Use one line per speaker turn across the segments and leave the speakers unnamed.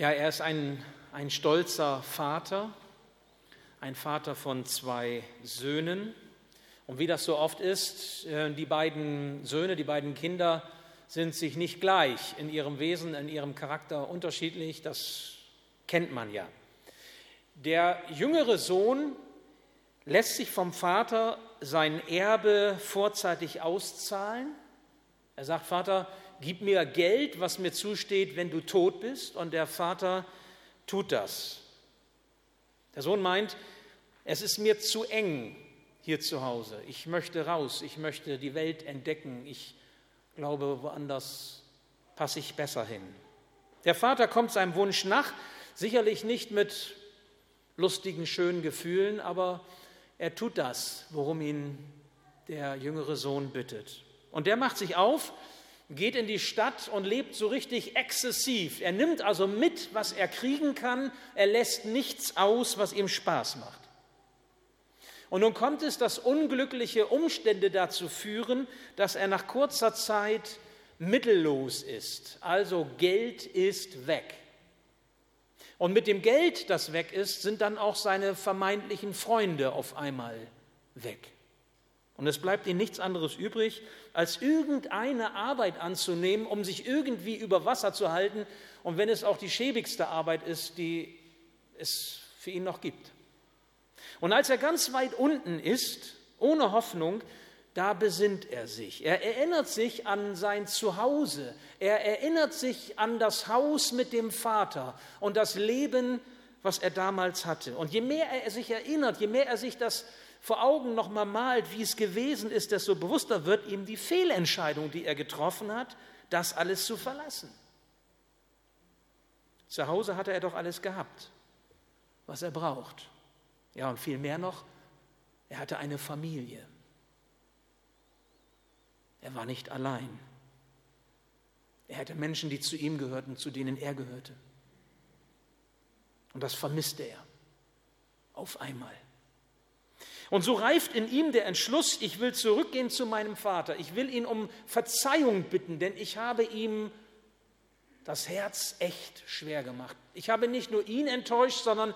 Ja, er ist ein, ein stolzer Vater, ein Vater von zwei Söhnen. Und wie das so oft ist, äh, die beiden Söhne, die beiden Kinder sind sich nicht gleich in ihrem Wesen, in ihrem Charakter unterschiedlich. Das kennt man ja. Der jüngere Sohn lässt sich vom Vater sein Erbe vorzeitig auszahlen. Er sagt, Vater, gib mir Geld, was mir zusteht, wenn du tot bist. Und der Vater tut das. Der Sohn meint, es ist mir zu eng hier zu Hause. Ich möchte raus, ich möchte die Welt entdecken. Ich glaube, woanders passe ich besser hin. Der Vater kommt seinem Wunsch nach, sicherlich nicht mit lustigen, schönen Gefühlen, aber er tut das, worum ihn der jüngere Sohn bittet. Und der macht sich auf, geht in die Stadt und lebt so richtig exzessiv. Er nimmt also mit, was er kriegen kann. Er lässt nichts aus, was ihm Spaß macht. Und nun kommt es, dass unglückliche Umstände dazu führen, dass er nach kurzer Zeit mittellos ist. Also Geld ist weg. Und mit dem Geld, das weg ist, sind dann auch seine vermeintlichen Freunde auf einmal weg. Und es bleibt ihm nichts anderes übrig, als irgendeine Arbeit anzunehmen, um sich irgendwie über Wasser zu halten. Und wenn es auch die schäbigste Arbeit ist, die es für ihn noch gibt. Und als er ganz weit unten ist, ohne Hoffnung, da besinnt er sich. Er erinnert sich an sein Zuhause. Er erinnert sich an das Haus mit dem Vater und das Leben, was er damals hatte. Und je mehr er sich erinnert, je mehr er sich das vor Augen nochmal malt, wie es gewesen ist, desto bewusster wird ihm die Fehlentscheidung, die er getroffen hat, das alles zu verlassen. Zu Hause hatte er doch alles gehabt, was er braucht. Ja, und viel mehr noch, er hatte eine Familie. Er war nicht allein. Er hatte Menschen, die zu ihm gehörten, zu denen er gehörte. Und das vermisste er auf einmal. Und so reift in ihm der Entschluss, ich will zurückgehen zu meinem Vater. Ich will ihn um Verzeihung bitten, denn ich habe ihm das Herz echt schwer gemacht. Ich habe nicht nur ihn enttäuscht, sondern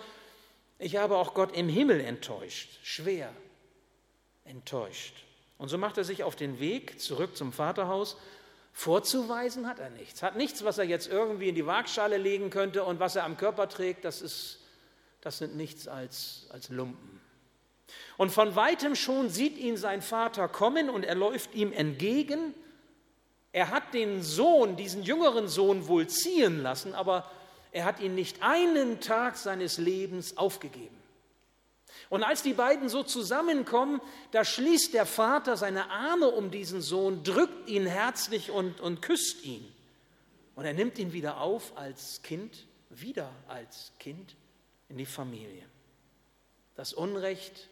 ich habe auch Gott im Himmel enttäuscht, schwer enttäuscht. Und so macht er sich auf den Weg zurück zum Vaterhaus. Vorzuweisen hat er nichts. Hat nichts, was er jetzt irgendwie in die Waagschale legen könnte und was er am Körper trägt, das, ist, das sind nichts als, als Lumpen. Und von weitem schon sieht ihn sein Vater kommen und er läuft ihm entgegen. Er hat den Sohn, diesen jüngeren Sohn wohl ziehen lassen, aber er hat ihn nicht einen Tag seines Lebens aufgegeben. Und als die beiden so zusammenkommen, da schließt der Vater seine Arme um diesen Sohn, drückt ihn herzlich und, und küsst ihn. Und er nimmt ihn wieder auf als Kind, wieder als Kind in die Familie. Das Unrecht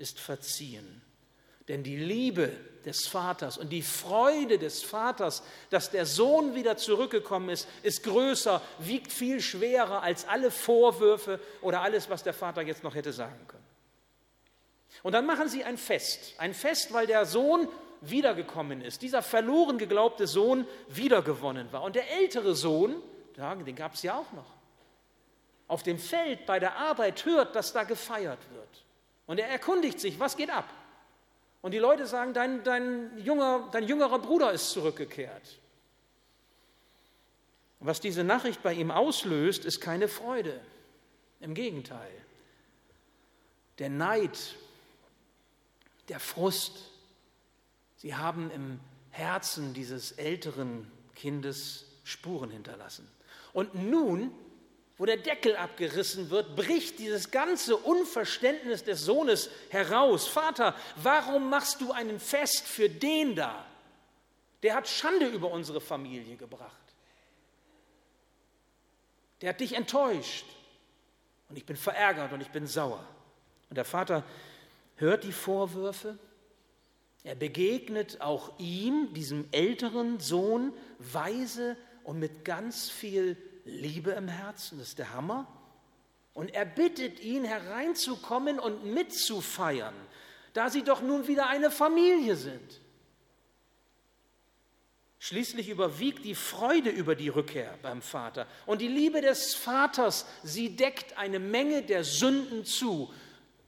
ist verziehen. Denn die Liebe des Vaters und die Freude des Vaters, dass der Sohn wieder zurückgekommen ist, ist größer, wiegt viel schwerer als alle Vorwürfe oder alles, was der Vater jetzt noch hätte sagen können. Und dann machen sie ein Fest. Ein Fest, weil der Sohn wiedergekommen ist, dieser verloren geglaubte Sohn wiedergewonnen war. Und der ältere Sohn, den gab es ja auch noch, auf dem Feld bei der Arbeit hört, dass da gefeiert wird. Und er erkundigt sich, was geht ab? Und die Leute sagen, dein, dein, junger, dein jüngerer Bruder ist zurückgekehrt. Was diese Nachricht bei ihm auslöst, ist keine Freude. Im Gegenteil. Der Neid, der Frust, sie haben im Herzen dieses älteren Kindes Spuren hinterlassen. Und nun wo der Deckel abgerissen wird, bricht dieses ganze Unverständnis des Sohnes heraus. Vater, warum machst du einen Fest für den da? Der hat Schande über unsere Familie gebracht. Der hat dich enttäuscht. Und ich bin verärgert und ich bin sauer. Und der Vater hört die Vorwürfe. Er begegnet auch ihm, diesem älteren Sohn, weise und mit ganz viel Liebe im Herzen, das ist der Hammer. Und er bittet ihn hereinzukommen und mitzufeiern, da sie doch nun wieder eine Familie sind. Schließlich überwiegt die Freude über die Rückkehr beim Vater. Und die Liebe des Vaters, sie deckt eine Menge der Sünden zu.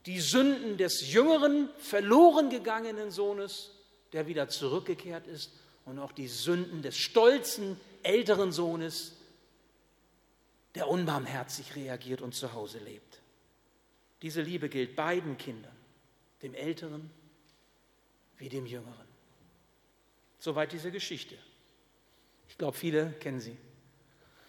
Die Sünden des jüngeren, verloren gegangenen Sohnes, der wieder zurückgekehrt ist, und auch die Sünden des stolzen, älteren Sohnes, der unbarmherzig reagiert und zu Hause lebt. Diese Liebe gilt beiden Kindern, dem Älteren wie dem Jüngeren. Soweit diese Geschichte. Ich glaube, viele kennen sie.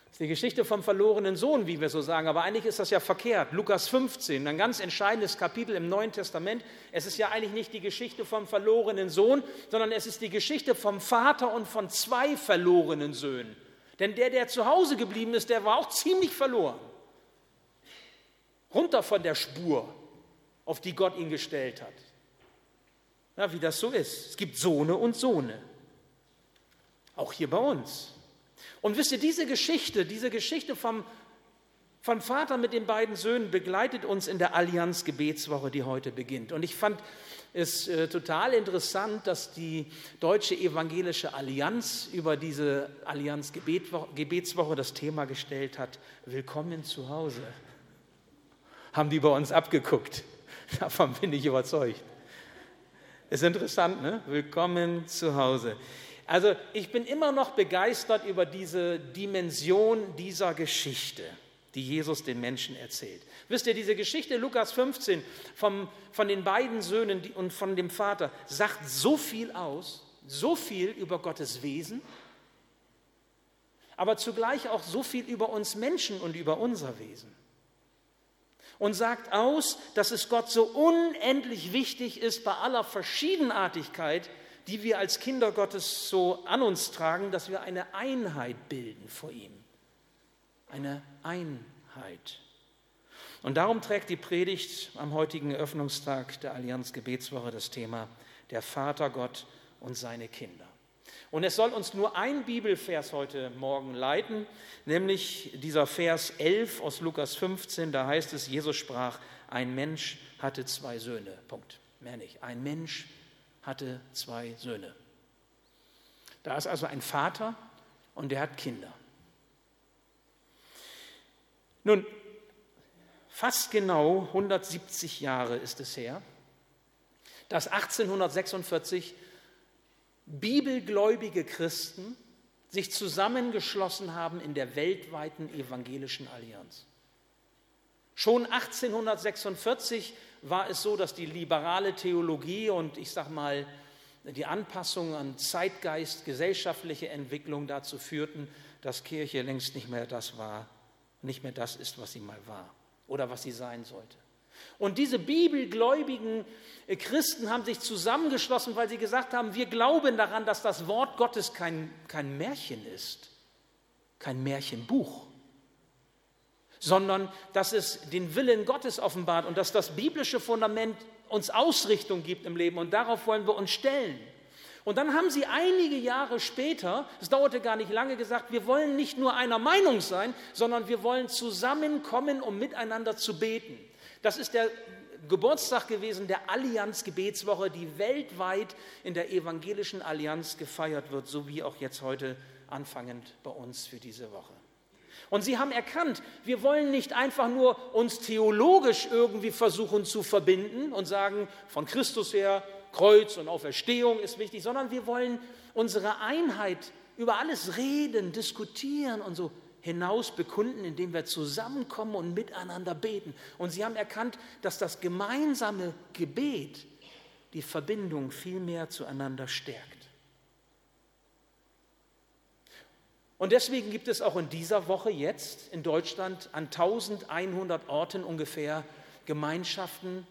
Das ist die Geschichte vom verlorenen Sohn, wie wir so sagen, aber eigentlich ist das ja verkehrt. Lukas 15, ein ganz entscheidendes Kapitel im Neuen Testament. Es ist ja eigentlich nicht die Geschichte vom verlorenen Sohn, sondern es ist die Geschichte vom Vater und von zwei verlorenen Söhnen. Denn der, der zu Hause geblieben ist, der war auch ziemlich verloren. Runter von der Spur, auf die Gott ihn gestellt hat. Ja, wie das so ist. Es gibt Sohne und Sohne. Auch hier bei uns. Und wisst ihr, diese Geschichte, diese Geschichte vom, vom Vater mit den beiden Söhnen begleitet uns in der Allianz Gebetswoche, die heute beginnt. Und ich fand es äh, total interessant, dass die Deutsche Evangelische Allianz über diese Allianz Gebetswoche das Thema gestellt hat, Willkommen zu Hause. Haben die bei uns abgeguckt. Davon bin ich überzeugt. Ist interessant, ne? Willkommen zu Hause. Also ich bin immer noch begeistert über diese Dimension dieser Geschichte, die Jesus den Menschen erzählt. Wisst ihr, diese Geschichte Lukas 15 vom, von den beiden Söhnen und von dem Vater sagt so viel aus, so viel über Gottes Wesen, aber zugleich auch so viel über uns Menschen und über unser Wesen. Und sagt aus, dass es Gott so unendlich wichtig ist, bei aller Verschiedenartigkeit die wir als Kinder Gottes so an uns tragen, dass wir eine Einheit bilden vor ihm. Eine Einheit. Und darum trägt die Predigt am heutigen Eröffnungstag der Allianz Gebetswoche das Thema der Vater Gott und seine Kinder. Und es soll uns nur ein Bibelvers heute Morgen leiten, nämlich dieser Vers 11 aus Lukas 15. Da heißt es, Jesus sprach, ein Mensch hatte zwei Söhne. Punkt. Mehr nicht. Ein Mensch hatte zwei Söhne. Da ist also ein Vater und der hat Kinder. Nun, fast genau 170 Jahre ist es her, dass 1846 bibelgläubige Christen sich zusammengeschlossen haben in der weltweiten evangelischen Allianz. Schon 1846 war es so, dass die liberale Theologie und ich sage mal die Anpassung an Zeitgeist, gesellschaftliche Entwicklung dazu führten, dass Kirche längst nicht mehr das war, nicht mehr das ist, was sie mal war oder was sie sein sollte. Und diese bibelgläubigen Christen haben sich zusammengeschlossen, weil sie gesagt haben, wir glauben daran, dass das Wort Gottes kein, kein Märchen ist, kein Märchenbuch, sondern dass es den Willen Gottes offenbart und dass das biblische Fundament uns Ausrichtung gibt im Leben und darauf wollen wir uns stellen. Und dann haben sie einige Jahre später, es dauerte gar nicht lange, gesagt, wir wollen nicht nur einer Meinung sein, sondern wir wollen zusammenkommen, um miteinander zu beten. Das ist der Geburtstag gewesen der Allianz Gebetswoche, die weltweit in der evangelischen Allianz gefeiert wird, so wie auch jetzt heute anfangend bei uns für diese Woche. Und sie haben erkannt, wir wollen nicht einfach nur uns theologisch irgendwie versuchen zu verbinden und sagen, von Christus her, Kreuz und Auferstehung ist wichtig, sondern wir wollen unsere Einheit über alles reden, diskutieren und so hinaus bekunden, indem wir zusammenkommen und miteinander beten. Und sie haben erkannt, dass das gemeinsame Gebet die Verbindung viel mehr zueinander stärkt. Und deswegen gibt es auch in dieser Woche jetzt in Deutschland an 1100 Orten ungefähr Gemeinschaften,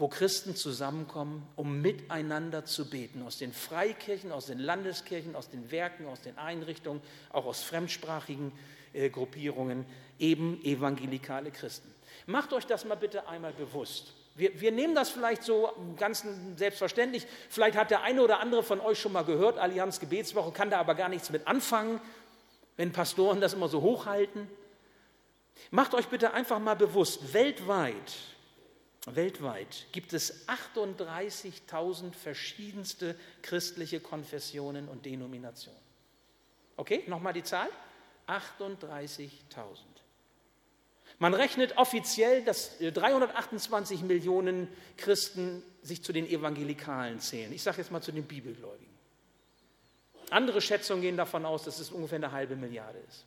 wo Christen zusammenkommen, um miteinander zu beten. Aus den Freikirchen, aus den Landeskirchen, aus den Werken, aus den Einrichtungen, auch aus fremdsprachigen äh, Gruppierungen, eben evangelikale Christen. Macht euch das mal bitte einmal bewusst. Wir, wir, nehmen das vielleicht so ganz selbstverständlich. Vielleicht hat der eine oder andere von euch schon mal gehört, Allianz Gebetswoche, kann da aber gar nichts mit anfangen, wenn Pastoren das immer so hochhalten. Macht euch bitte einfach mal bewusst, weltweit Weltweit gibt es 38.000 verschiedenste christliche Konfessionen und Denominationen. Okay, nochmal die Zahl. 38.000. Man rechnet offiziell, dass 328 Millionen Christen sich zu den Evangelikalen zählen. Ich sage jetzt mal zu den Bibelgläubigen. Andere Schätzungen gehen davon aus, dass es ungefähr eine halbe Milliarde ist.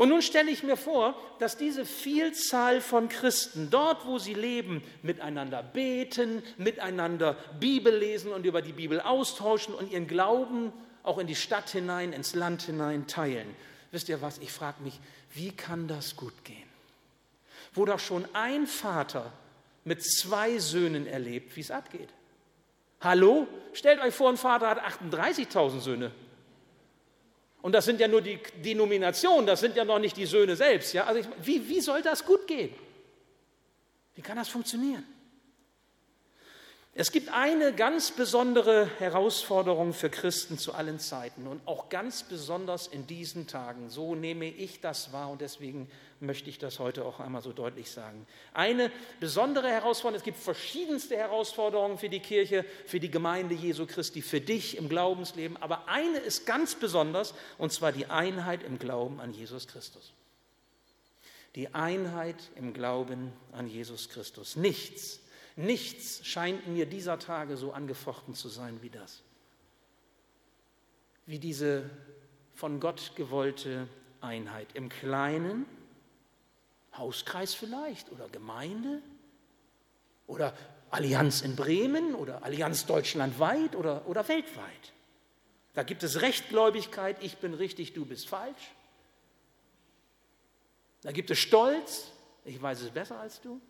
Und nun stelle ich mir vor, dass diese Vielzahl von Christen dort, wo sie leben, miteinander beten, miteinander Bibel lesen und über die Bibel austauschen und ihren Glauben auch in die Stadt hinein, ins Land hinein teilen. Wisst ihr was, ich frage mich, wie kann das gut gehen? Wo doch schon ein Vater mit zwei Söhnen erlebt, wie es abgeht. Hallo? Stellt euch vor, ein Vater hat 38.000 Söhne. Und das sind ja nur die Denominationen, das sind ja noch nicht die Söhne selbst. Ja? Also ich, wie, wie soll das gut gehen? Wie kann das funktionieren? Es gibt eine ganz besondere Herausforderung für Christen zu allen Zeiten und auch ganz besonders in diesen Tagen. So nehme ich das wahr und deswegen möchte ich das heute auch einmal so deutlich sagen. Eine besondere Herausforderung, es gibt verschiedenste Herausforderungen für die Kirche, für die Gemeinde Jesu Christi, für dich im Glaubensleben, aber eine ist ganz besonders und zwar die Einheit im Glauben an Jesus Christus. Die Einheit im Glauben an Jesus Christus. Nichts Nichts scheint mir dieser Tage so angefochten zu sein wie das. Wie diese von Gott gewollte Einheit. Im Kleinen, Hauskreis vielleicht oder Gemeinde oder Allianz in Bremen oder Allianz deutschlandweit oder, oder weltweit. Da gibt es Rechtgläubigkeit, ich bin richtig, du bist falsch. Da gibt es Stolz, ich weiß es besser als du.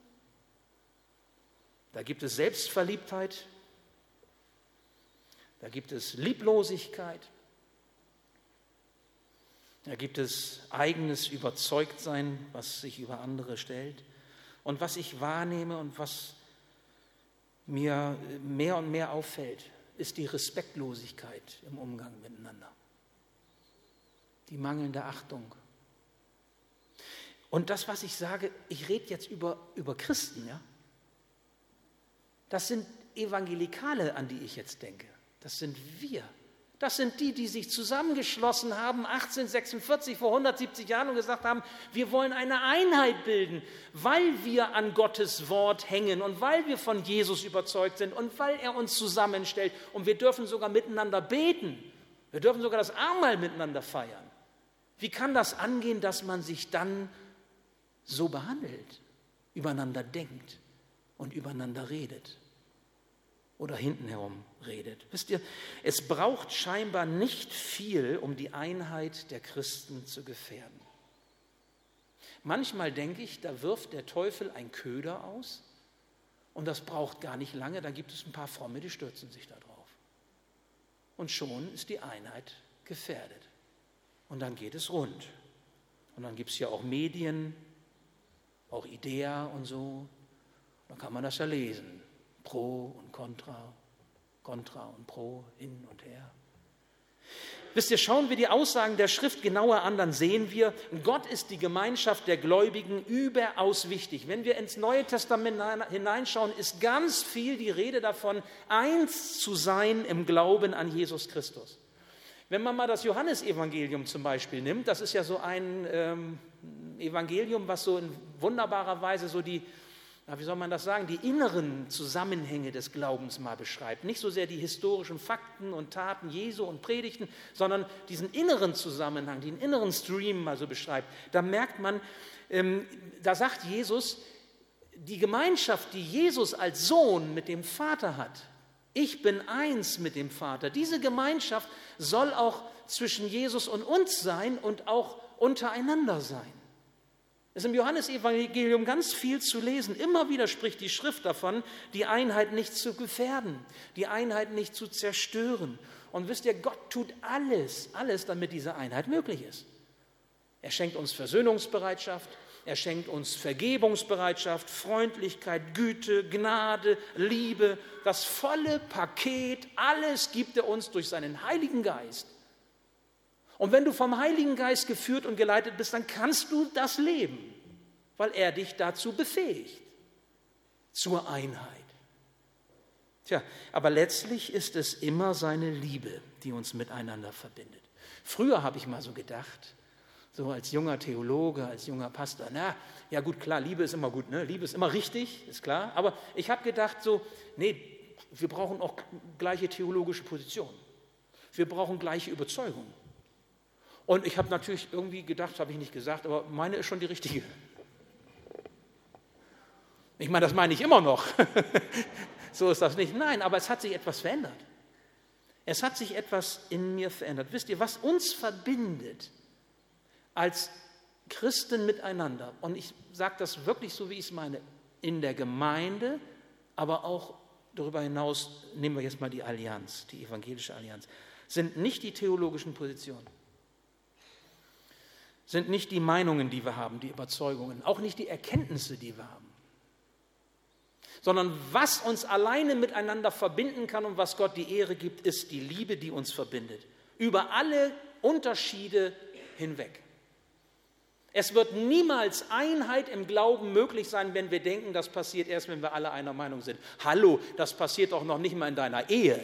Da gibt es Selbstverliebtheit, da gibt es Lieblosigkeit, da gibt es eigenes Überzeugtsein, was sich über andere stellt und was ich wahrnehme und was mir mehr und mehr auffällt, ist die Respektlosigkeit im Umgang miteinander, die mangelnde Achtung. Und das, was ich sage, ich rede jetzt über, über Christen, ja. Das sind Evangelikale, an die ich jetzt denke. Das sind wir. Das sind die, die sich zusammengeschlossen haben 1846 vor 170 Jahren und gesagt haben, wir wollen eine Einheit bilden, weil wir an Gottes Wort hängen und weil wir von Jesus überzeugt sind und weil er uns zusammenstellt und wir dürfen sogar miteinander beten. Wir dürfen sogar das Abendmahl miteinander feiern. Wie kann das angehen, dass man sich dann so behandelt, übereinander denkt und übereinander redet? Oder hinten herum redet. Wisst ihr, es braucht scheinbar nicht viel, um die Einheit der Christen zu gefährden. Manchmal denke ich, da wirft der Teufel ein Köder aus und das braucht gar nicht lange, dann gibt es ein paar Fromme, die stürzen sich da drauf. Und schon ist die Einheit gefährdet. Und dann geht es rund. Und dann gibt es ja auch Medien, auch Idea und so. Dann kann man das ja lesen. Pro und Contra, Contra und Pro, hin und her. Wisst ihr, schauen wir die Aussagen der Schrift genauer an, dann sehen wir, Gott ist die Gemeinschaft der Gläubigen überaus wichtig. Wenn wir ins Neue Testament hineinschauen, ist ganz viel die Rede davon, eins zu sein im Glauben an Jesus Christus. Wenn man mal das Johannesevangelium zum Beispiel nimmt, das ist ja so ein ähm, Evangelium, was so in wunderbarer Weise so die, wie soll man das sagen, die inneren Zusammenhänge des Glaubens mal beschreibt. Nicht so sehr die historischen Fakten und Taten Jesu und Predigten, sondern diesen inneren Zusammenhang, den inneren Stream mal so beschreibt. Da merkt man, ähm, da sagt Jesus, die Gemeinschaft, die Jesus als Sohn mit dem Vater hat, ich bin eins mit dem Vater. Diese Gemeinschaft soll auch zwischen Jesus und uns sein und auch untereinander sein. Es ist im Johannesevangelium ganz viel zu lesen. Immer wieder spricht die Schrift davon, die Einheit nicht zu gefährden, die Einheit nicht zu zerstören. Und wisst ihr, Gott tut alles, alles, damit diese Einheit möglich ist. Er schenkt uns Versöhnungsbereitschaft, er schenkt uns Vergebungsbereitschaft, Freundlichkeit, Güte, Gnade, Liebe. Das volle Paket, alles gibt er uns durch seinen Heiligen Geist. Und wenn du vom Heiligen Geist geführt und geleitet bist, dann kannst du das leben. weil er dich dazu befähigt, zur Einheit. Tja, aber letztlich ist es immer seine Liebe, die uns miteinander verbindet. Früher habe ich mal so gedacht, so als junger Theologe, als junger Pastor, na, ja gut, klar, Liebe ist immer gut, ne? Liebe ist immer richtig, ist klar, aber ich habe gedacht so, nee, wir brauchen auch gleiche theologische Positionen. Wir brauchen gleiche Überzeugung. Und ich habe natürlich irgendwie gedacht, habe ich nicht gesagt, aber meine ist schon die richtige. Ich meine, das meine ich immer noch. so ist das nicht. Nein, aber es hat sich etwas verändert. Es hat sich etwas in mir verändert. Wisst ihr, was uns verbindet als Christen miteinander, und ich sage das wirklich so, wie ich es meine, in der Gemeinde, aber auch darüber hinaus, nehmen wir jetzt mal die Allianz, die evangelische Allianz, sind nicht die theologischen Positionen, sind nicht die Meinungen, die wir haben, die Überzeugungen, auch nicht die Erkenntnisse, die wir haben sondern was uns alleine miteinander verbinden kann und was Gott die Ehre gibt, ist die Liebe, die uns verbindet. Über alle Unterschiede hinweg. Es wird niemals Einheit im Glauben möglich sein, wenn wir denken, das passiert erst, wenn wir alle einer Meinung sind. Hallo, das passiert doch noch nicht mal in deiner Ehe.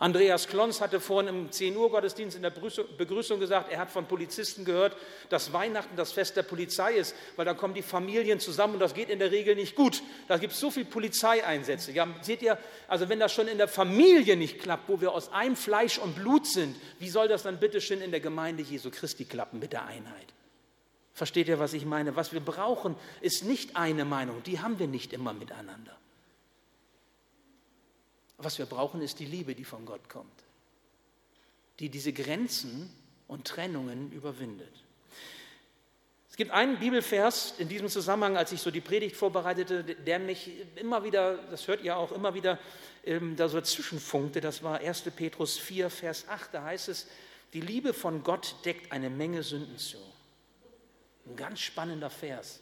Andreas Klons hatte vorhin im 10 Uhr Gottesdienst in der Begrüßung gesagt, er hat von Polizisten gehört, dass Weihnachten das Fest der Polizei ist, weil da kommen die Familien zusammen und das geht in der Regel nicht gut. Da gibt es so viele Polizeieinsätze. Ja, seht ihr, also wenn das schon in der Familie nicht klappt, wo wir aus einem Fleisch und Blut sind, wie soll das dann bitte schön in der Gemeinde Jesu Christi klappen mit der Einheit? Versteht ihr, was ich meine? Was wir brauchen, ist nicht eine Meinung, die haben wir nicht immer miteinander. Was wir brauchen, ist die Liebe, die von Gott kommt, die diese Grenzen und Trennungen überwindet. Es gibt einen Bibelvers in diesem Zusammenhang, als ich so die Predigt vorbereitete, der mich immer wieder, das hört ihr auch, immer wieder ähm, da so zwischenfunkte. Das war 1. Petrus 4, Vers 8. Da heißt es, die Liebe von Gott deckt eine Menge Sünden zu. Ein ganz spannender Vers.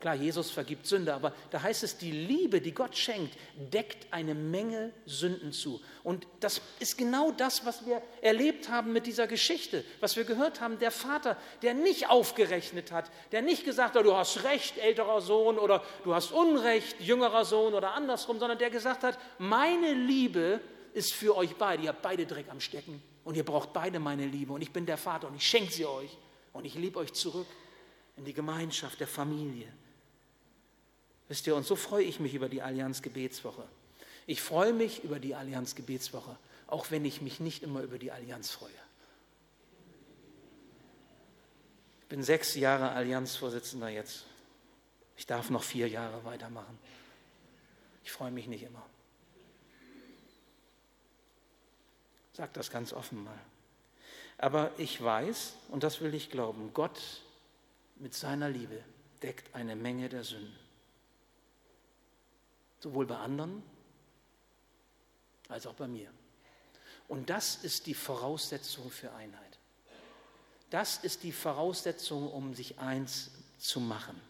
Klar, Jesus vergibt Sünde, aber da heißt es, die Liebe, die Gott schenkt, deckt eine Menge Sünden zu. Und das ist genau das, was wir erlebt haben mit dieser Geschichte, was wir gehört haben. Der Vater, der nicht aufgerechnet hat, der nicht gesagt hat, du hast Recht, älterer Sohn, oder du hast Unrecht, jüngerer Sohn, oder andersrum, sondern der gesagt hat, meine Liebe ist für euch beide. Ihr habt beide Dreck am Stecken und ihr braucht beide meine Liebe. Und ich bin der Vater und ich schenke sie euch. Und ich liebe euch zurück in die Gemeinschaft der Familie. Wisst ihr, und so freue ich mich über die Allianz Gebetswoche. Ich freue mich über die Allianz Gebetswoche, auch wenn ich mich nicht immer über die Allianz freue. Ich bin sechs Jahre Allianzvorsitzender jetzt. Ich darf noch vier Jahre weitermachen. Ich freue mich nicht immer. Sag das ganz offen mal. Aber ich weiß, und das will ich glauben, Gott mit seiner Liebe deckt eine Menge der Sünden sowohl bei anderen als auch bei mir. Und das ist die Voraussetzung für Einheit. Das ist die Voraussetzung, um sich eins zu machen.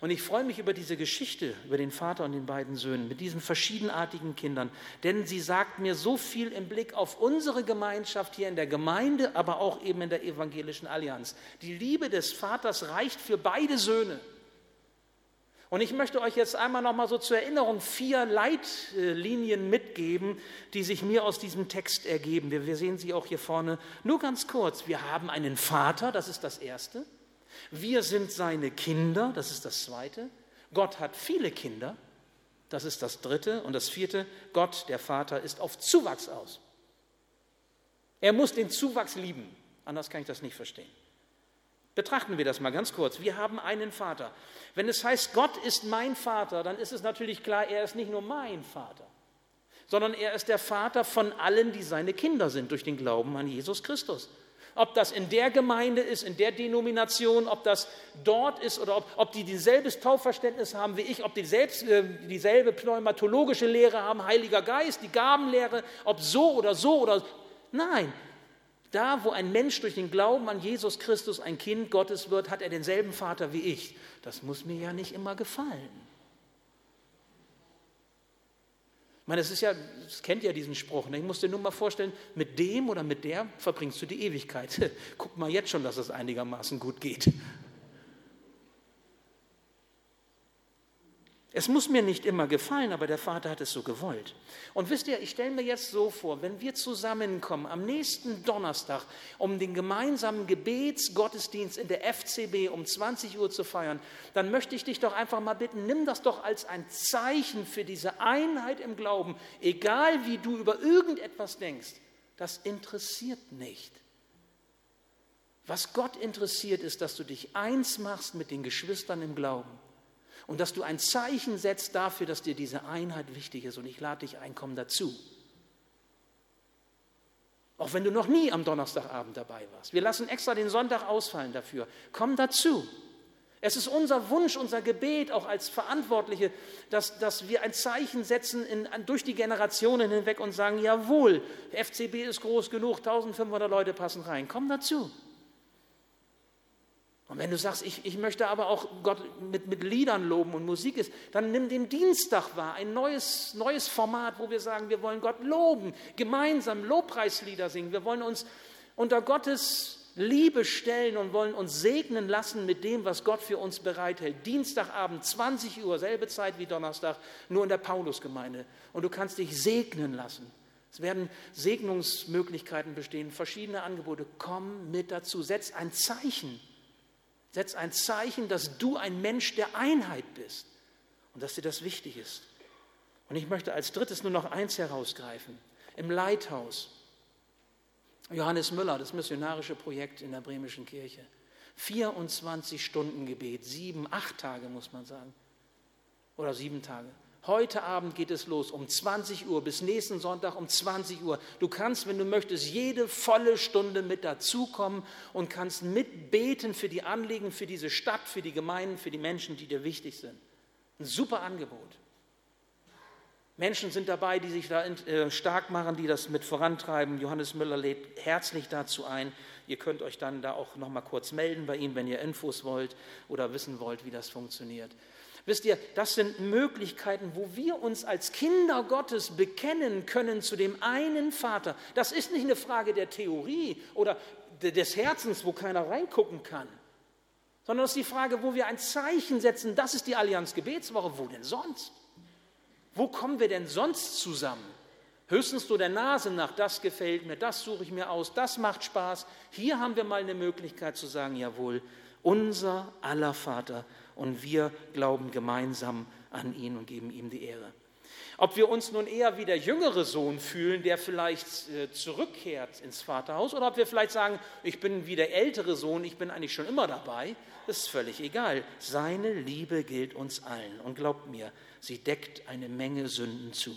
Und ich freue mich über diese Geschichte, über den Vater und den beiden Söhnen, mit diesen verschiedenartigen Kindern, denn sie sagt mir so viel im Blick auf unsere Gemeinschaft hier in der Gemeinde, aber auch eben in der evangelischen Allianz. Die Liebe des Vaters reicht für beide Söhne. Und ich möchte euch jetzt einmal noch mal so zur Erinnerung vier Leitlinien mitgeben, die sich mir aus diesem Text ergeben. Wir, wir sehen sie auch hier vorne. Nur ganz kurz. Wir haben einen Vater, das ist das Erste. Wir sind seine Kinder, das ist das Zweite. Gott hat viele Kinder, das ist das Dritte. Und das Vierte, Gott, der Vater, ist auf Zuwachs aus. Er muss den Zuwachs lieben, anders kann ich das nicht verstehen. Betrachten wir das mal ganz kurz. Wir haben einen Vater. Wenn es heißt, Gott ist mein Vater, dann ist es natürlich klar, er ist nicht nur mein Vater, sondern er ist der Vater von allen, die seine Kinder sind, durch den Glauben an Jesus Christus. Ob das in der Gemeinde ist, in der Denomination, ob das dort ist oder ob, ob die dieselbes Taufverständnis haben wie ich, ob die selbst, äh, dieselbe pneumatologische Lehre haben, Heiliger Geist, die Gabenlehre, ob so oder so oder. Nein, da, wo ein Mensch durch den Glauben an Jesus Christus ein Kind Gottes wird, hat er denselben Vater wie ich. Das muss mir ja nicht immer gefallen. meine, es ist ja, es kennt ja diesen Spruch. Ne? Ich muss dir nur mal vorstellen, mit dem oder mit der verbringst du die Ewigkeit. Guck mal jetzt schon, dass es einigermaßen gut geht. Es muss mir nicht immer gefallen, aber der Vater hat es so gewollt. Und wisst ihr, ich stelle mir jetzt so vor, wenn wir zusammenkommen am nächsten Donnerstag, um den gemeinsamen Gebetsgottesdienst in der FCB um 20 Uhr zu feiern, dann möchte ich dich doch einfach mal bitten, nimm das doch als ein Zeichen für diese Einheit im Glauben, egal wie du über irgendetwas denkst. Das interessiert nicht. Was Gott interessiert, ist, dass du dich eins machst mit den Geschwistern im Glauben und dass du ein Zeichen setzt dafür, dass dir diese Einheit wichtig ist. Und ich lade dich ein, komm dazu. Auch wenn du noch nie am Donnerstagabend dabei warst. Wir lassen extra den Sonntag ausfallen dafür. Komm dazu. Es ist unser Wunsch, unser Gebet, auch als Verantwortliche, dass, dass wir ein Zeichen setzen in, durch die Generationen hinweg und sagen, jawohl, FCB ist groß genug, 1500 Leute passen rein. Komm dazu. Und wenn du sagst, ich, ich möchte aber auch Gott mit, mit Liedern loben und Musik ist, dann nimm den Dienstag wahr, ein neues, neues Format, wo wir sagen, wir wollen Gott loben, gemeinsam Lobpreislieder singen. Wir wollen uns unter Gottes Liebe stellen und wollen uns segnen lassen mit dem, was Gott für uns bereithält. Dienstagabend, 20 Uhr, selbe Zeit wie Donnerstag, nur in der Paulusgemeinde. Und du kannst dich segnen lassen. Es werden Segnungsmöglichkeiten bestehen, verschiedene Angebote. Komm mit dazu, setz ein Zeichen. Setz ein Zeichen, dass du ein Mensch der Einheit bist und dass dir das wichtig ist. Und ich möchte als drittes nur noch eins herausgreifen. Im Leithaus. Johannes Müller, das missionarische Projekt in der bremischen Kirche. 24 Stunden Gebet, sieben, acht Tage muss man sagen. Oder sieben Tage. Heute Abend geht es los um 20 Uhr bis nächsten Sonntag um 20 Uhr. Du kannst, wenn du möchtest, jede volle Stunde mit dazukommen und kannst mitbeten für die Anliegen, für diese Stadt, für die Gemeinden, für die Menschen, die dir wichtig sind. Ein super Angebot. Menschen sind dabei, die sich da äh, stark machen, die das mit vorantreiben. Johannes Müller lädt herzlich dazu ein. Ihr könnt euch dann da auch noch mal kurz melden bei ihm, wenn ihr Infos wollt oder wissen wollt, wie das funktioniert. Wisst ihr, das sind Möglichkeiten, wo wir uns als Kinder Gottes bekennen können zu dem einen Vater. Das ist nicht eine Frage der Theorie oder des Herzens, wo keiner reingucken kann, sondern das ist die Frage, wo wir ein Zeichen setzen. Das ist die Allianz Gebetswoche. Wo denn sonst? Wo kommen wir denn sonst zusammen? Höchstens so der Nase nach, das gefällt mir, das suche ich mir aus, das macht Spaß. Hier haben wir mal eine Möglichkeit zu sagen, jawohl, unser aller Vater und wir glauben gemeinsam an ihn und geben ihm die Ehre. Ob wir uns nun eher wie der jüngere Sohn fühlen, der vielleicht äh, zurückkehrt ins Vaterhaus, oder ob wir vielleicht sagen, ich bin wie der ältere Sohn, ich bin eigentlich schon immer dabei, ist völlig egal. Seine Liebe gilt uns allen. Und glaubt mir, sie deckt eine Menge Sünden zu.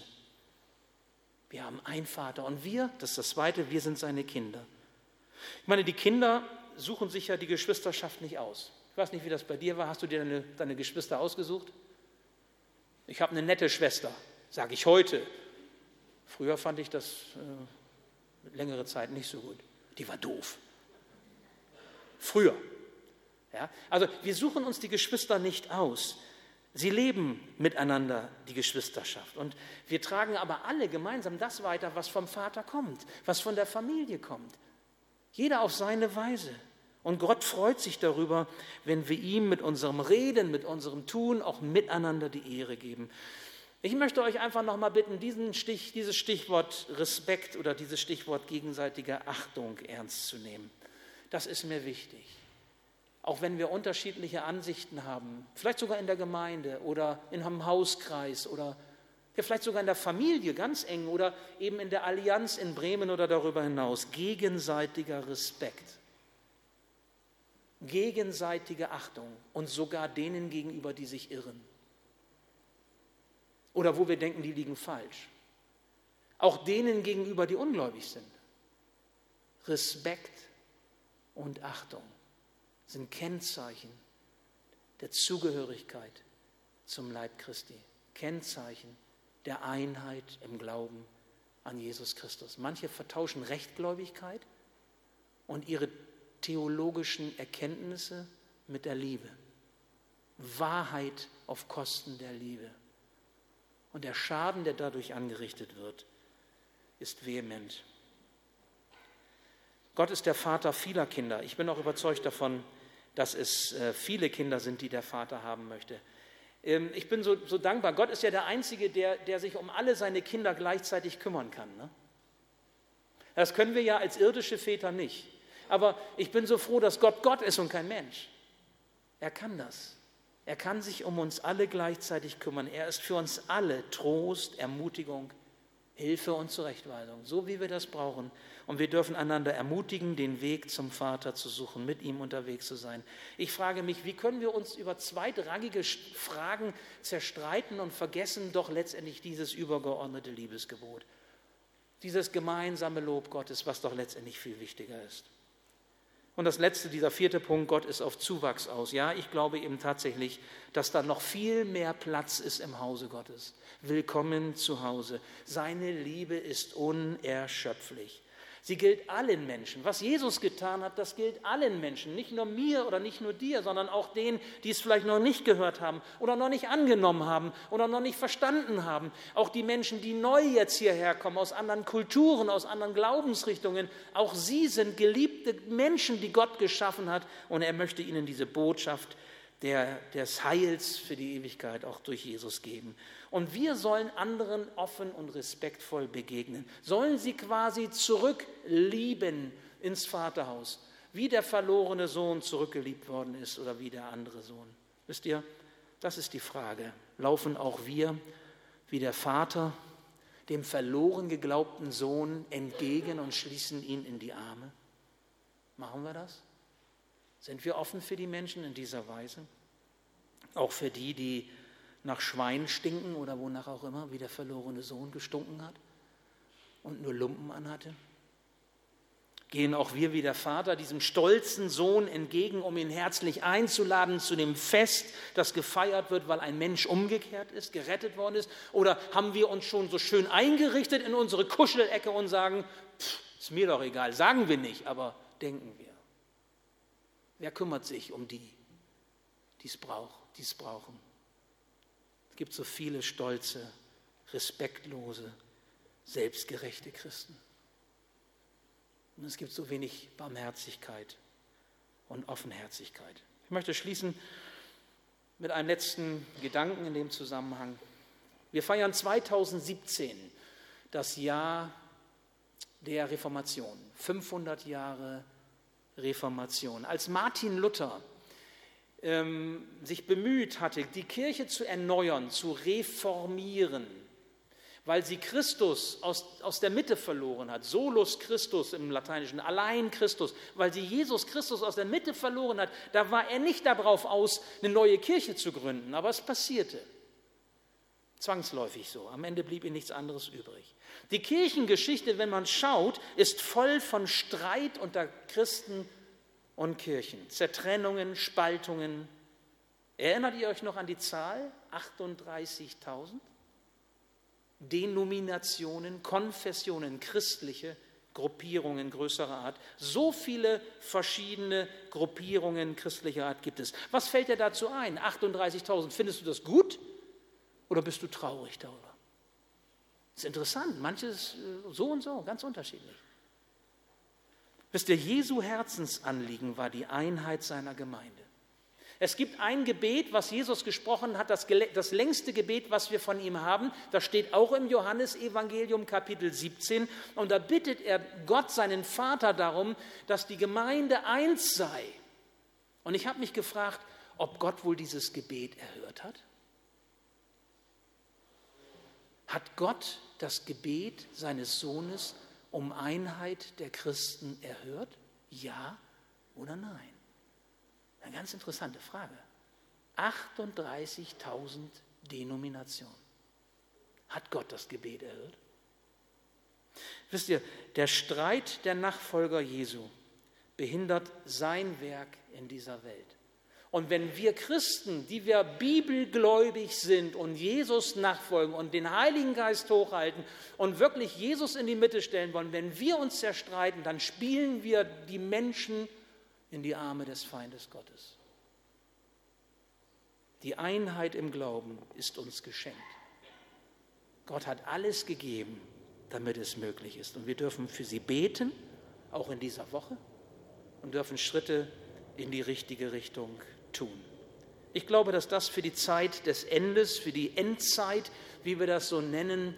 Wir haben einen Vater und wir, das ist das Zweite, wir sind seine Kinder. Ich meine, die Kinder suchen sich ja die Geschwisterschaft nicht aus. Ich weiß nicht, wie das bei dir war. Hast du dir deine, deine Geschwister ausgesucht? Ich habe eine nette Schwester, sage ich heute. Früher fand ich das äh, längere Zeit nicht so gut. Die war doof. Früher. Ja? Also wir suchen uns die Geschwister nicht aus. Sie leben miteinander die Geschwisterschaft. Und wir tragen aber alle gemeinsam das weiter, was vom Vater kommt, was von der Familie kommt. Jeder auf seine Weise. Und Gott freut sich darüber, wenn wir ihm mit unserem Reden, mit unserem Tun auch miteinander die Ehre geben. Ich möchte euch einfach nochmal bitten, diesen Stich, dieses Stichwort Respekt oder dieses Stichwort gegenseitige Achtung ernst zu nehmen. Das ist mir wichtig. Auch wenn wir unterschiedliche Ansichten haben, vielleicht sogar in der Gemeinde oder in einem Hauskreis oder vielleicht sogar in der Familie ganz eng oder eben in der Allianz in Bremen oder darüber hinaus. Gegenseitiger Respekt gegenseitige Achtung und sogar denen gegenüber, die sich irren. Oder wo wir denken, die liegen falsch. Auch denen gegenüber, die ungläubig sind. Respekt und Achtung sind Kennzeichen der Zugehörigkeit zum Leib Christi. Kennzeichen der Einheit im Glauben an Jesus Christus. Manche vertauschen Rechtgläubigkeit und ihre theologischen Erkenntnisse mit der Liebe. Wahrheit auf Kosten der Liebe. Und der Schaden, der dadurch angerichtet wird, ist vehement. Gott ist der Vater vieler Kinder. Ich bin auch überzeugt davon, dass es äh, viele Kinder sind, die der Vater haben möchte. Ähm, ich bin so, so, dankbar. Gott ist ja der Einzige, der, der sich um alle seine Kinder gleichzeitig kümmern kann. Ne? Das können wir ja als irdische Väter nicht. Aber ich bin so froh, dass Gott Gott ist und kein Mensch. Er kann das. Er kann sich um uns alle gleichzeitig kümmern. Er ist für uns alle Trost, Ermutigung, Hilfe und Zurechtweisung, so wie wir das brauchen. Und wir dürfen einander ermutigen, den Weg zum Vater zu suchen, mit ihm unterwegs zu sein. Ich frage mich, wie können wir uns über zweitrangige Fragen zerstreiten und vergessen doch letztendlich dieses übergeordnete Liebesgebot, dieses gemeinsame Lob Gottes, was doch letztendlich viel wichtiger ist. Und das letzte, dieser vierte Punkt, Gott ist auf Zuwachs aus. Ja, ich glaube eben tatsächlich, dass da noch viel mehr Platz ist im Hause Gottes. Willkommen zu Hause. Seine Liebe ist unerschöpflich. Sie gilt allen Menschen. Was Jesus getan hat, das gilt allen Menschen. Nicht nur mir oder nicht nur dir, sondern auch denen, die es vielleicht noch nicht gehört haben oder noch nicht angenommen haben oder noch nicht verstanden haben. Auch die Menschen, die neu jetzt hierher kommen, aus anderen Kulturen, aus anderen Glaubensrichtungen. Auch sie sind geliebte Menschen, die Gott geschaffen hat. Und er möchte ihnen diese Botschaft der, des Heils für die Ewigkeit auch durch Jesus geben. Und wir sollen anderen offen und respektvoll begegnen, sollen sie quasi zurücklieben ins Vaterhaus, wie der verlorene Sohn zurückgeliebt worden ist oder wie der andere Sohn. Wisst ihr, das ist die Frage. Laufen auch wir wie der Vater dem verloren geglaubten Sohn entgegen und schließen ihn in die Arme? Machen wir das? Sind wir offen für die Menschen in dieser Weise? Auch für die, die nach Schwein stinken oder wonach auch immer, wie der verlorene Sohn gestunken hat und nur Lumpen anhatte? Gehen auch wir wie der Vater diesem stolzen Sohn entgegen, um ihn herzlich einzuladen zu dem Fest, das gefeiert wird, weil ein Mensch umgekehrt ist, gerettet worden ist? Oder haben wir uns schon so schön eingerichtet in unsere Kuschelecke und sagen, pff, ist mir doch egal, sagen wir nicht, aber denken wir. Wer kümmert sich um die, die es brauchen? Es gibt so viele stolze, respektlose, selbstgerechte Christen. Und es gibt so wenig Barmherzigkeit und Offenherzigkeit. Ich möchte schließen mit einem letzten Gedanken in dem Zusammenhang. Wir feiern 2017 das Jahr der Reformation, 500 Jahre Reformation. Als Martin Luther ähm, sich bemüht hatte, die Kirche zu erneuern, zu reformieren, weil sie Christus aus, aus der Mitte verloren hat, solus Christus im Lateinischen, allein Christus, weil sie Jesus Christus aus der Mitte verloren hat, da war er nicht darauf aus, eine neue Kirche zu gründen, aber es passierte. Zwangsläufig so. Am Ende blieb ihm nichts anderes übrig. Die Kirchengeschichte, wenn man schaut, ist voll von Streit unter Christen und Kirchen. Zertrennungen, Spaltungen. Erinnert ihr euch noch an die Zahl? 38.000? Denominationen, Konfessionen, christliche Gruppierungen größerer Art. So viele verschiedene Gruppierungen christlicher Art gibt es. Was fällt dir dazu ein? 38.000. Findest du das gut? Oder bist du traurig darüber? Das ist interessant, manches äh, so und so, ganz unterschiedlich. Wisst ihr, Jesu Herzensanliegen war die Einheit seiner Gemeinde. Es gibt ein Gebet, was Jesus gesprochen hat, das, das, längste Gebet, was wir von ihm haben. Das steht auch im Johannesevangelium Kapitel 17. Und da bittet er Gott, seinen Vater, darum, dass die Gemeinde eins sei. Und ich habe mich gefragt, ob Gott wohl dieses Gebet erhört hat. Hat Gott das Gebet seines Sohnes um Einheit der Christen erhört? Ja oder nein? Eine ganz interessante Frage. 38.000 Denominationen. Hat Gott das Gebet erhört? Wisst ihr, der Streit der Nachfolger Jesu behindert sein Werk in dieser Welt. Und wenn wir Christen, die wir bibelgläubig sind und Jesus nachfolgen und den Heiligen Geist hochhalten und wirklich Jesus in die Mitte stellen wollen, wenn wir uns zerstreiten, dann spielen wir die Menschen in die Arme des Feindes Gottes. Die Einheit im Glauben ist uns geschenkt. Gott hat alles gegeben, damit es möglich ist. Und wir dürfen für sie beten, auch in dieser Woche, und dürfen Schritte in die richtige Richtung tun. Ich glaube, dass das für die Zeit des Endes, für die Endzeit, wie wir das so nennen,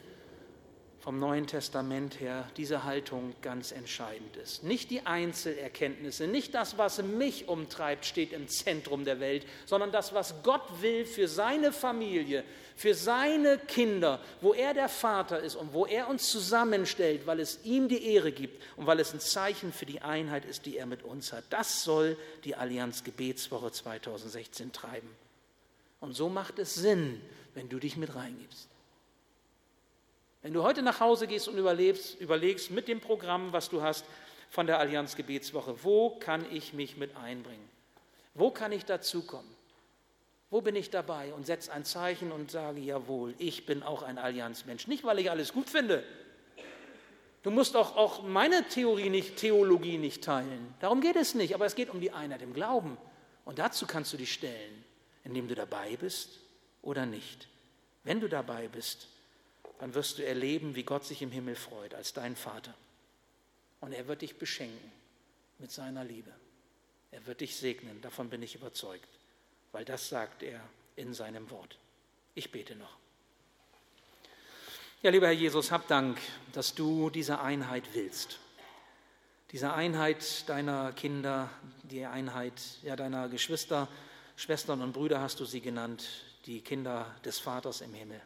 vom Neuen Testament her diese Haltung ganz entscheidend ist. Nicht die Einzelerkenntnisse, nicht das, was mich umtreibt, steht im Zentrum der Welt, sondern das, was Gott will für seine Familie, für seine Kinder, wo er der Vater ist und wo er uns zusammenstellt, weil es ihm die Ehre gibt und weil es ein Zeichen für die Einheit ist, die er mit uns hat. Das soll die Allianz Gebetswoche 2016 treiben. Und so macht es Sinn, wenn du dich mit reingibst. Wenn du heute nach Hause gehst und überlebst, überlegst mit dem Programm, was du hast von der Allianz Gebetswoche, wo kann ich mich mit einbringen? Wo kann ich dazukommen? Wo bin ich dabei? Und setze ein Zeichen und sage, jawohl, ich bin auch ein Allianzmensch. Nicht, weil ich alles gut finde. Du musst auch, auch meine Theorie nicht, Theologie nicht teilen. Darum geht es nicht. Aber es geht um die Einheit im Glauben. Und dazu kannst du dich stellen, indem du dabei bist oder nicht. Wenn du dabei bist, dann wirst du erleben, wie Gott sich im Himmel freut als dein Vater. Und er wird dich beschenken mit seiner Liebe. Er wird dich segnen, davon bin ich überzeugt, weil das sagt er in seinem Wort. Ich bete noch. Ja, lieber Herr Jesus, hab Dank, dass du diese Einheit willst. Diese Einheit deiner Kinder, die Einheit ja, deiner Geschwister, Schwestern und Brüder hast du sie genannt, die Kinder des Vaters im Himmel.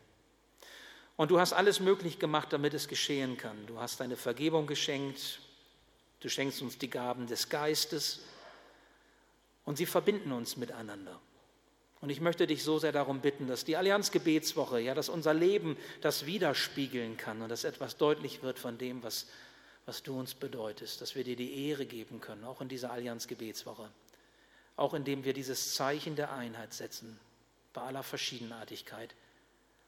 Und du hast alles möglich gemacht, damit es geschehen kann. Du hast deine Vergebung geschenkt, du schenkst uns die Gaben des Geistes und sie verbinden uns miteinander. Und ich möchte dich so sehr darum bitten, dass die Allianz Gebetswoche, ja, dass unser Leben das widerspiegeln kann und dass etwas deutlich wird von dem, was, was du uns bedeutest, dass wir dir die Ehre geben können, auch in dieser Allianz Gebetswoche, auch indem wir dieses Zeichen der Einheit setzen, bei aller Verschiedenartigkeit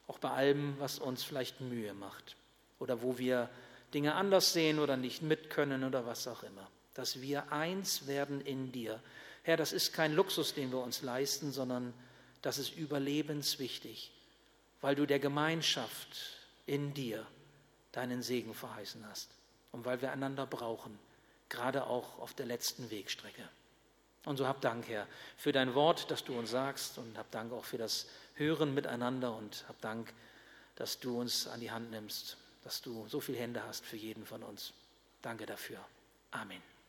auch bei allem, was uns vielleicht Mühe macht oder wo wir Dinge anders sehen oder nicht mitkönnen oder was auch immer. Dass wir eins werden in dir. Herr, das ist kein Luxus, den wir uns leisten, sondern das ist überlebenswichtig, weil du der Gemeinschaft in dir deinen Segen verheißen hast und weil wir einander brauchen, gerade auch auf der letzten Wegstrecke. Und so hab Dank, Herr, für dein Wort, das du uns sagst und hab Dank auch für das Hören miteinander und hab Dank, dass du uns an die Hand nimmst, dass du so viele Hände hast für jeden von uns. Danke dafür. Amen.